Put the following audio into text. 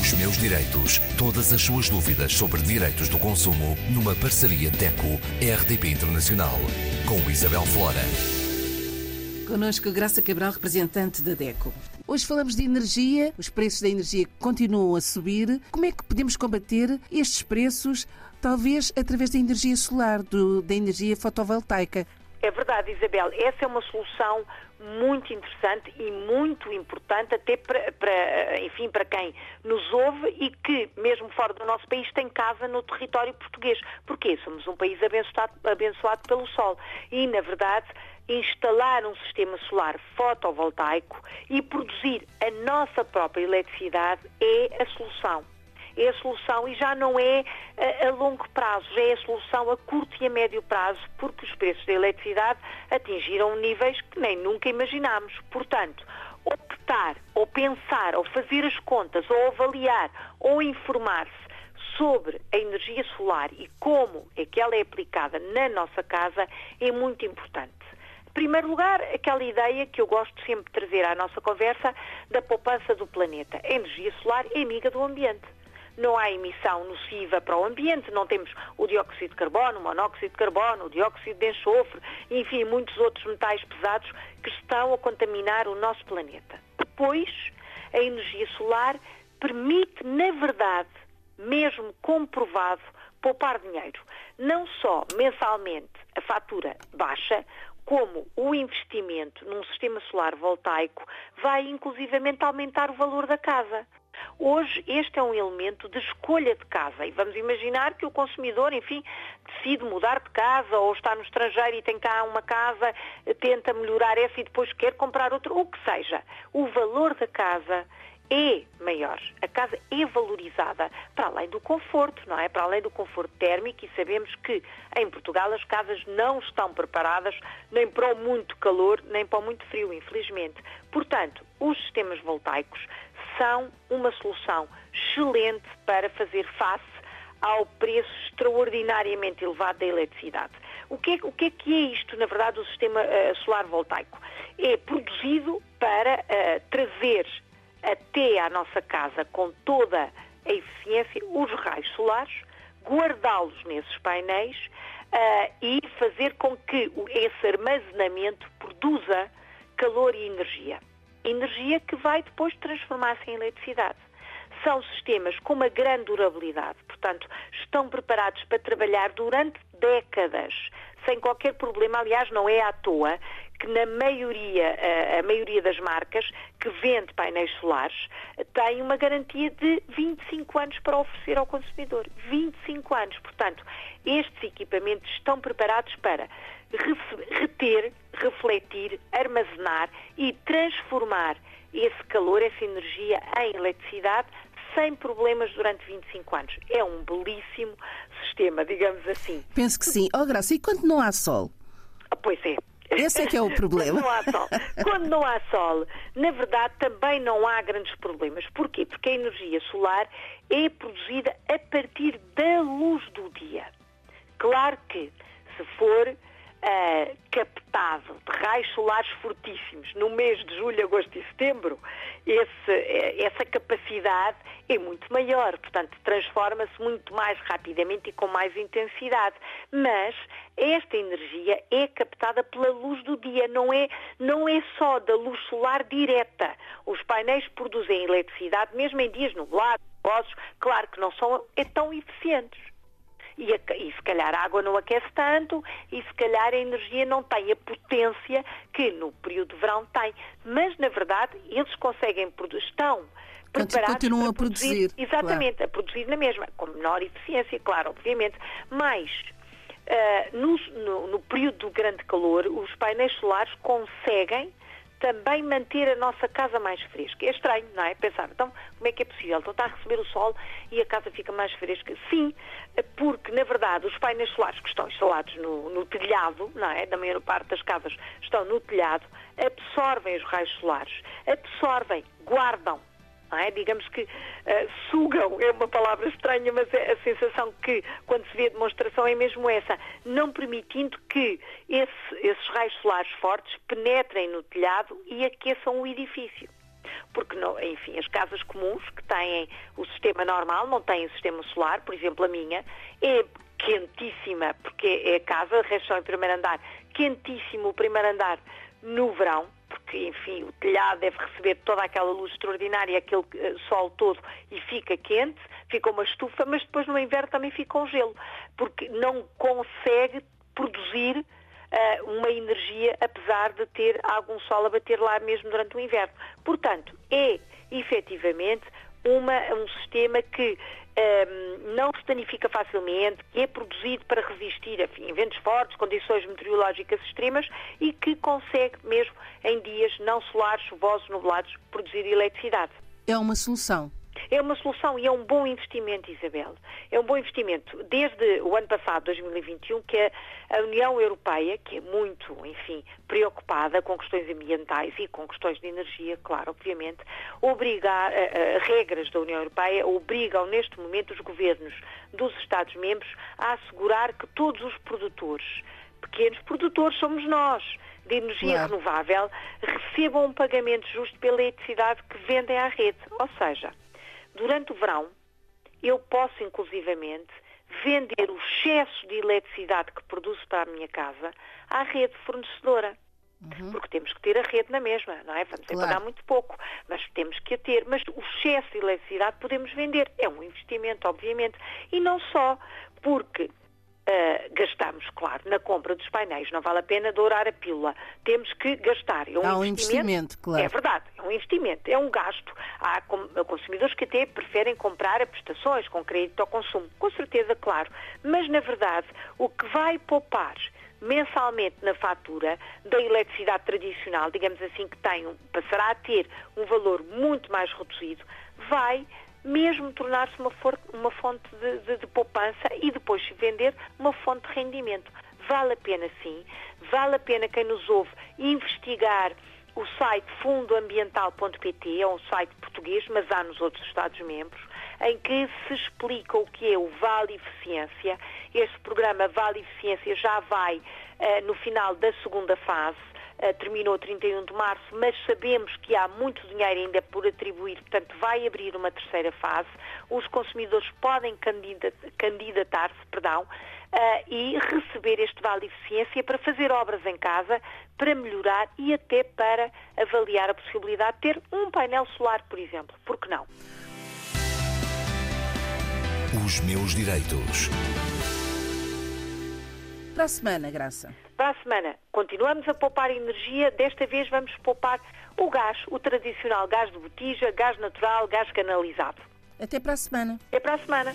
Os meus direitos. Todas as suas dúvidas sobre direitos do consumo numa parceria DECO-RDP Internacional. Com Isabel Flora. Connosco Graça Cabral, representante da DECO. Hoje falamos de energia, os preços da energia continuam a subir. Como é que podemos combater estes preços, talvez através da energia solar, do, da energia fotovoltaica? É verdade, Isabel. Essa é uma solução muito interessante e muito importante até para, para, enfim, para quem nos ouve e que, mesmo fora do nosso país, tem casa no território português. Porquê? Somos um país abençoado, abençoado pelo sol. E, na verdade, instalar um sistema solar fotovoltaico e produzir a nossa própria eletricidade é a solução é a solução e já não é a, longo prazo, já é a solução a curto e a médio prazo, porque os preços da eletricidade atingiram níveis que nem nunca imaginámos. Portanto, optar, ou pensar, ou fazer as contas, ou avaliar, ou informar-se sobre a energia solar e como é que ela é aplicada na nossa casa é muito importante. Em primeiro lugar, aquela ideia que eu gosto sempre de trazer à nossa conversa da poupança do planeta. A energia solar é amiga do ambiente não há emissão nociva para o ambiente, não temos o dióxido de carbono, o monóxido de carbono, o dióxido de enxofre, enfim, muitos outros metais pesados que estão a contaminar o nosso planeta. Depois, a energia solar permite, na verdade, mesmo comprovado, poupar dinheiro. Não só mensalmente a fatura baixa, como o investimento num sistema solar voltaico vai inclusivamente aumentar o valor da casa. Hoje, este é um elemento de escolha de casa e vamos imaginar que o consumidor, enfim, decide mudar de casa ou está no estrangeiro e tem cá uma casa, tenta melhorar essa e depois quer comprar outra, o que seja. O valor da casa é maior. A casa é valorizada para além do conforto, não é? Para além do conforto térmico e sabemos que em Portugal as casas não estão preparadas nem para o muito calor, nem para o muito frio, infelizmente. Portanto, os sistemas voltaicos são uma solução excelente para fazer face ao preço extraordinariamente elevado da eletricidade. O que, é, o que é que é isto, na verdade, o sistema uh, solar voltaico? É produzido para uh, trazer até à nossa casa com toda a eficiência os raios solares, guardá-los nesses painéis uh, e fazer com que esse armazenamento produza calor e energia energia que vai depois transformar-se em eletricidade. São sistemas com uma grande durabilidade, portanto, estão preparados para trabalhar durante décadas, sem qualquer problema. Aliás, não é à toa que na maioria, a maioria das marcas que vende painéis solares tem uma garantia de 25 anos para oferecer ao consumidor. 25 anos. Portanto, estes equipamentos estão preparados para reter, refletir, armazenar e transformar esse calor, essa energia em eletricidade sem problemas durante 25 anos. É um belíssimo sistema, digamos assim. Penso que sim. Oh, Graça, e quando não há sol? Ah, pois é. Esse é que é o problema. Quando não há sol. Quando não há sol, na verdade, também não há grandes problemas. Porquê? Porque a energia solar é produzida a partir da luz do dia. Claro que, se for uh, captado de raios solares fortíssimos no mês de julho, agosto e setembro, esse, eh, essa capacidade é muito maior, portanto transforma-se muito mais rapidamente e com mais intensidade. Mas esta energia é captada pela luz do dia, não é, não é só da luz solar direta. Os painéis produzem eletricidade mesmo em dias nublados, claro que não são é tão eficientes e, a, e se calhar a água não aquece tanto e se calhar a energia não tem a potência que no período de verão tem. Mas, na verdade, eles conseguem, estão preparados continuam a produzir. Exatamente, claro. a produzir na mesma, com menor eficiência, claro, obviamente. Mas uh, no, no, no, período do grande calor, os painéis solares conseguem também manter a nossa casa mais fresca. É estranho, não é? Pensar, então, como é que é possível? Então está a receber o sol e a casa fica mais fresca. Sim, porque, na verdade, os painéis solares que estão instalados no, no telhado, não é? Da maior parte das casas estão no telhado, absorvem os raios solares, absorvem, guardam é? Digamos que uh, sugam, é uma palavra estranha, mas é a sensação que, quando se vê a demonstração, é mesmo essa, não permitindo que esse, esses raios solares fortes penetrem no telhado e aqueçam o edifício. porque, não, enfim, as casas comuns que têm o sistema normal, não têm o sistema solar, por exemplo, a minha, é quentíssima, porque é a casa, resto em primeiro andar, quentíssimo o primeiro andar no verão, porque, enfim, o telhado deve receber toda aquela luz extraordinária, aquele uh, sol todo, e fica quente, fica uma estufa, mas depois no inverno também fica um gelo, porque não consegue produzir uh, uma energia, apesar de ter algum sol a bater lá mesmo durante o inverno. Portanto, é efetivamente uma, um sistema que um, ehm, não se danifica facilmente, que é produzido para resistir a ventos fortes, condições meteorológicas extremas e que consegue mesmo em dias não solares, chuvosos, nublados, produzir eletricidade. É uma solução. É uma solução e é um bom investimento, Isabel. É um bom investimento. Desde o ano passado, 2021, que a União Europeia, que é muito, enfim, preocupada com questões ambientais e com questões de energia, claro, obviamente, obriga, uh, regras da União Europeia obrigam neste momento os governos dos Estados-membros a assegurar que todos os produtores, pequenos produtores somos nós, de energia claro. renovável, recebam um pagamento justo pela eletricidade que vendem à rede. Ou seja, durante o verão, eu posso inclusivamente vender o excesso de eletricidade que produzo para a minha casa à rede fornecedora. Uhum. Porque temos que ter a rede na mesma, não é? Vamos claro. pagar muito pouco, mas temos que a ter. Mas o excesso de eletricidade podemos vender. É um investimento, obviamente. E não só, porque Uh, gastamos, claro, na compra dos painéis. Não vale a pena dourar a pílula. Temos que gastar. É um, Há um investimento, claro. É verdade, um investimento, é um gasto. Há consumidores que até preferem comprar a prestações com crédito ao consumo. Com certeza, claro. Mas, na verdade, o que vai poupar mensalmente na fatura da eletricidade tradicional, digamos assim, que tem, passará a ter um valor muito mais reduzido, vai mesmo tornar-se uma, uma, fonte de, de, de poupança e depois se vender uma fonte de rendimento. Vale a pena sim, vale a pena quem nos ouve investigar o site fundoambiental.pt, é um site português, mas há nos outros Estados-membros, em que se explica o que é o Vale Eficiência. Este programa Vale Eficiência já vai uh, no final da segunda fase uh, terminou 31 de março, mas sabemos que há muito dinheiro ainda por atribuir, portanto vai abrir uma terceira fase. Os consumidores podem candidatar-se, perdão, Uh, e receber este vale eficiência para fazer obras em casa, para melhorar e até para avaliar a possibilidade de ter um painel solar, por exemplo. Por que não? Os meus direitos. Para a semana, Graça. Para a semana, continuamos a poupar energia, desta vez vamos poupar o gás, o tradicional gás de botija, gás natural, gás canalizado. Até para a semana. Até para a semana.